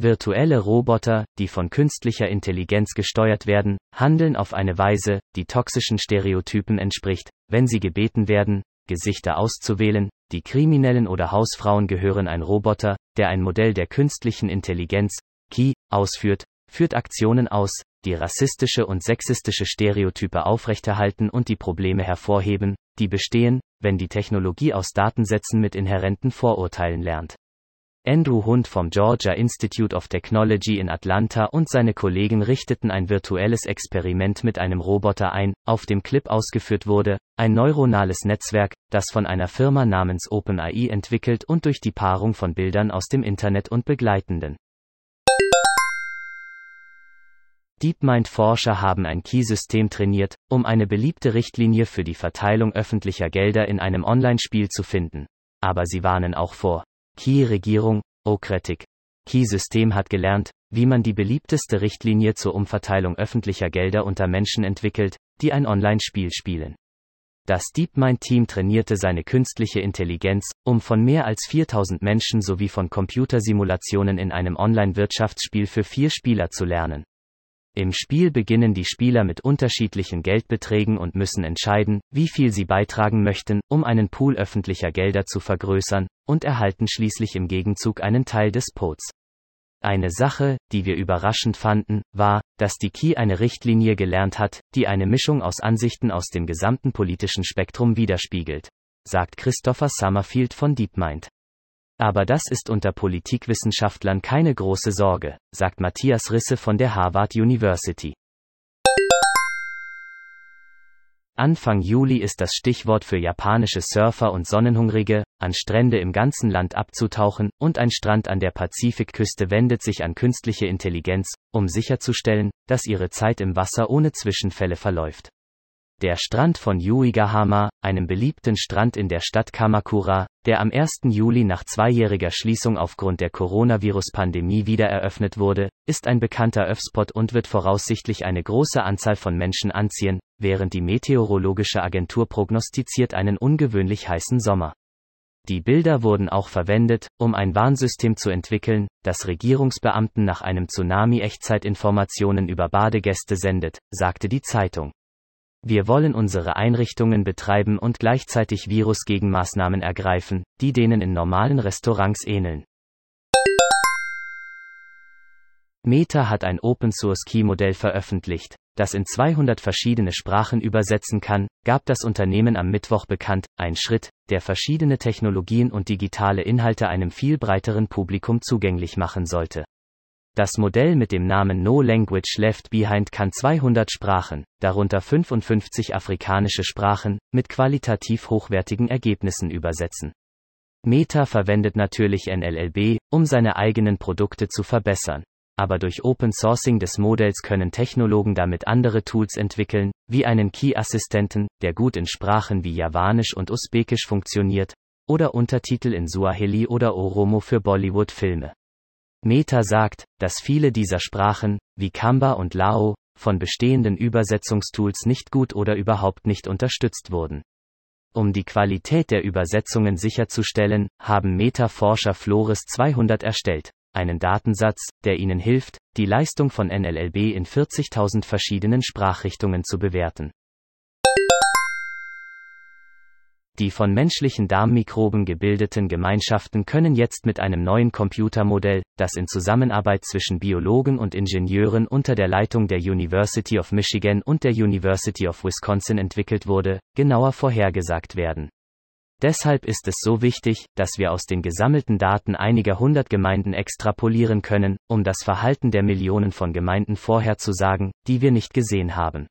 Virtuelle Roboter, die von künstlicher Intelligenz gesteuert werden, handeln auf eine Weise, die toxischen Stereotypen entspricht, wenn sie gebeten werden, Gesichter auszuwählen, die Kriminellen oder Hausfrauen gehören ein Roboter, der ein Modell der künstlichen Intelligenz, KI, ausführt, führt Aktionen aus, die rassistische und sexistische Stereotype aufrechterhalten und die Probleme hervorheben, die bestehen, wenn die Technologie aus Datensätzen mit inhärenten Vorurteilen lernt. Andrew Hunt vom Georgia Institute of Technology in Atlanta und seine Kollegen richteten ein virtuelles Experiment mit einem Roboter ein, auf dem Clip ausgeführt wurde, ein neuronales Netzwerk, das von einer Firma namens OpenAI entwickelt und durch die Paarung von Bildern aus dem Internet und begleitenden DeepMind-Forscher haben ein Key-System trainiert, um eine beliebte Richtlinie für die Verteilung öffentlicher Gelder in einem Online-Spiel zu finden. Aber sie warnen auch vor Key-Regierung, O-Kritik. Key-System hat gelernt, wie man die beliebteste Richtlinie zur Umverteilung öffentlicher Gelder unter Menschen entwickelt, die ein Online-Spiel spielen. Das DeepMind-Team trainierte seine künstliche Intelligenz, um von mehr als 4000 Menschen sowie von Computersimulationen in einem Online-Wirtschaftsspiel für vier Spieler zu lernen. Im Spiel beginnen die Spieler mit unterschiedlichen Geldbeträgen und müssen entscheiden, wie viel sie beitragen möchten, um einen Pool öffentlicher Gelder zu vergrößern, und erhalten schließlich im Gegenzug einen Teil des Pots. Eine Sache, die wir überraschend fanden, war, dass die Key eine Richtlinie gelernt hat, die eine Mischung aus Ansichten aus dem gesamten politischen Spektrum widerspiegelt, sagt Christopher Summerfield von DeepMind. Aber das ist unter Politikwissenschaftlern keine große Sorge, sagt Matthias Risse von der Harvard University. Anfang Juli ist das Stichwort für japanische Surfer und Sonnenhungrige, an Strände im ganzen Land abzutauchen, und ein Strand an der Pazifikküste wendet sich an künstliche Intelligenz, um sicherzustellen, dass ihre Zeit im Wasser ohne Zwischenfälle verläuft. Der Strand von Yuigahama, einem beliebten Strand in der Stadt Kamakura, der am 1. Juli nach zweijähriger Schließung aufgrund der Coronavirus-Pandemie wieder eröffnet wurde, ist ein bekannter Öffspot und wird voraussichtlich eine große Anzahl von Menschen anziehen, während die meteorologische Agentur prognostiziert einen ungewöhnlich heißen Sommer. Die Bilder wurden auch verwendet, um ein Warnsystem zu entwickeln, das Regierungsbeamten nach einem Tsunami Echtzeitinformationen über Badegäste sendet, sagte die Zeitung. Wir wollen unsere Einrichtungen betreiben und gleichzeitig Virusgegenmaßnahmen ergreifen, die denen in normalen Restaurants ähneln. Meta hat ein Open-Source-Key-Modell veröffentlicht, das in 200 verschiedene Sprachen übersetzen kann, gab das Unternehmen am Mittwoch bekannt, ein Schritt, der verschiedene Technologien und digitale Inhalte einem viel breiteren Publikum zugänglich machen sollte. Das Modell mit dem Namen No Language Left Behind kann 200 Sprachen, darunter 55 afrikanische Sprachen, mit qualitativ hochwertigen Ergebnissen übersetzen. Meta verwendet natürlich NLLB, um seine eigenen Produkte zu verbessern. Aber durch Open Sourcing des Modells können Technologen damit andere Tools entwickeln, wie einen Key-Assistenten, der gut in Sprachen wie Javanisch und Usbekisch funktioniert, oder Untertitel in Suaheli oder Oromo für Bollywood-Filme. Meta sagt, dass viele dieser Sprachen, wie Kamba und Lao, von bestehenden Übersetzungstools nicht gut oder überhaupt nicht unterstützt wurden. Um die Qualität der Übersetzungen sicherzustellen, haben Meta-Forscher Flores 200 erstellt, einen Datensatz, der ihnen hilft, die Leistung von NLLB in 40.000 verschiedenen Sprachrichtungen zu bewerten. Die von menschlichen Darmmikroben gebildeten Gemeinschaften können jetzt mit einem neuen Computermodell, das in Zusammenarbeit zwischen Biologen und Ingenieuren unter der Leitung der University of Michigan und der University of Wisconsin entwickelt wurde, genauer vorhergesagt werden. Deshalb ist es so wichtig, dass wir aus den gesammelten Daten einiger hundert Gemeinden extrapolieren können, um das Verhalten der Millionen von Gemeinden vorherzusagen, die wir nicht gesehen haben.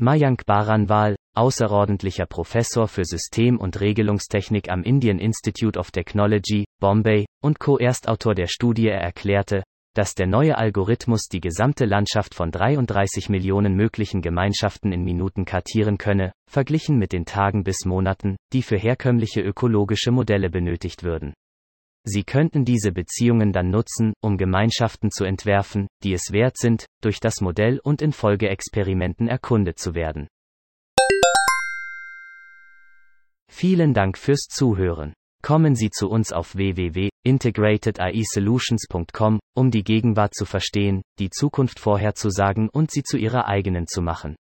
Mayank Baranwal, außerordentlicher Professor für System- und Regelungstechnik am Indian Institute of Technology, Bombay, und Co-Erstautor der Studie erklärte, dass der neue Algorithmus die gesamte Landschaft von 33 Millionen möglichen Gemeinschaften in Minuten kartieren könne, verglichen mit den Tagen bis Monaten, die für herkömmliche ökologische Modelle benötigt würden. Sie könnten diese Beziehungen dann nutzen, um Gemeinschaften zu entwerfen, die es wert sind, durch das Modell und in Folgeexperimenten erkundet zu werden. Vielen Dank fürs Zuhören. Kommen Sie zu uns auf www.integratedAIsolutions.com, um die Gegenwart zu verstehen, die Zukunft vorherzusagen und sie zu Ihrer eigenen zu machen.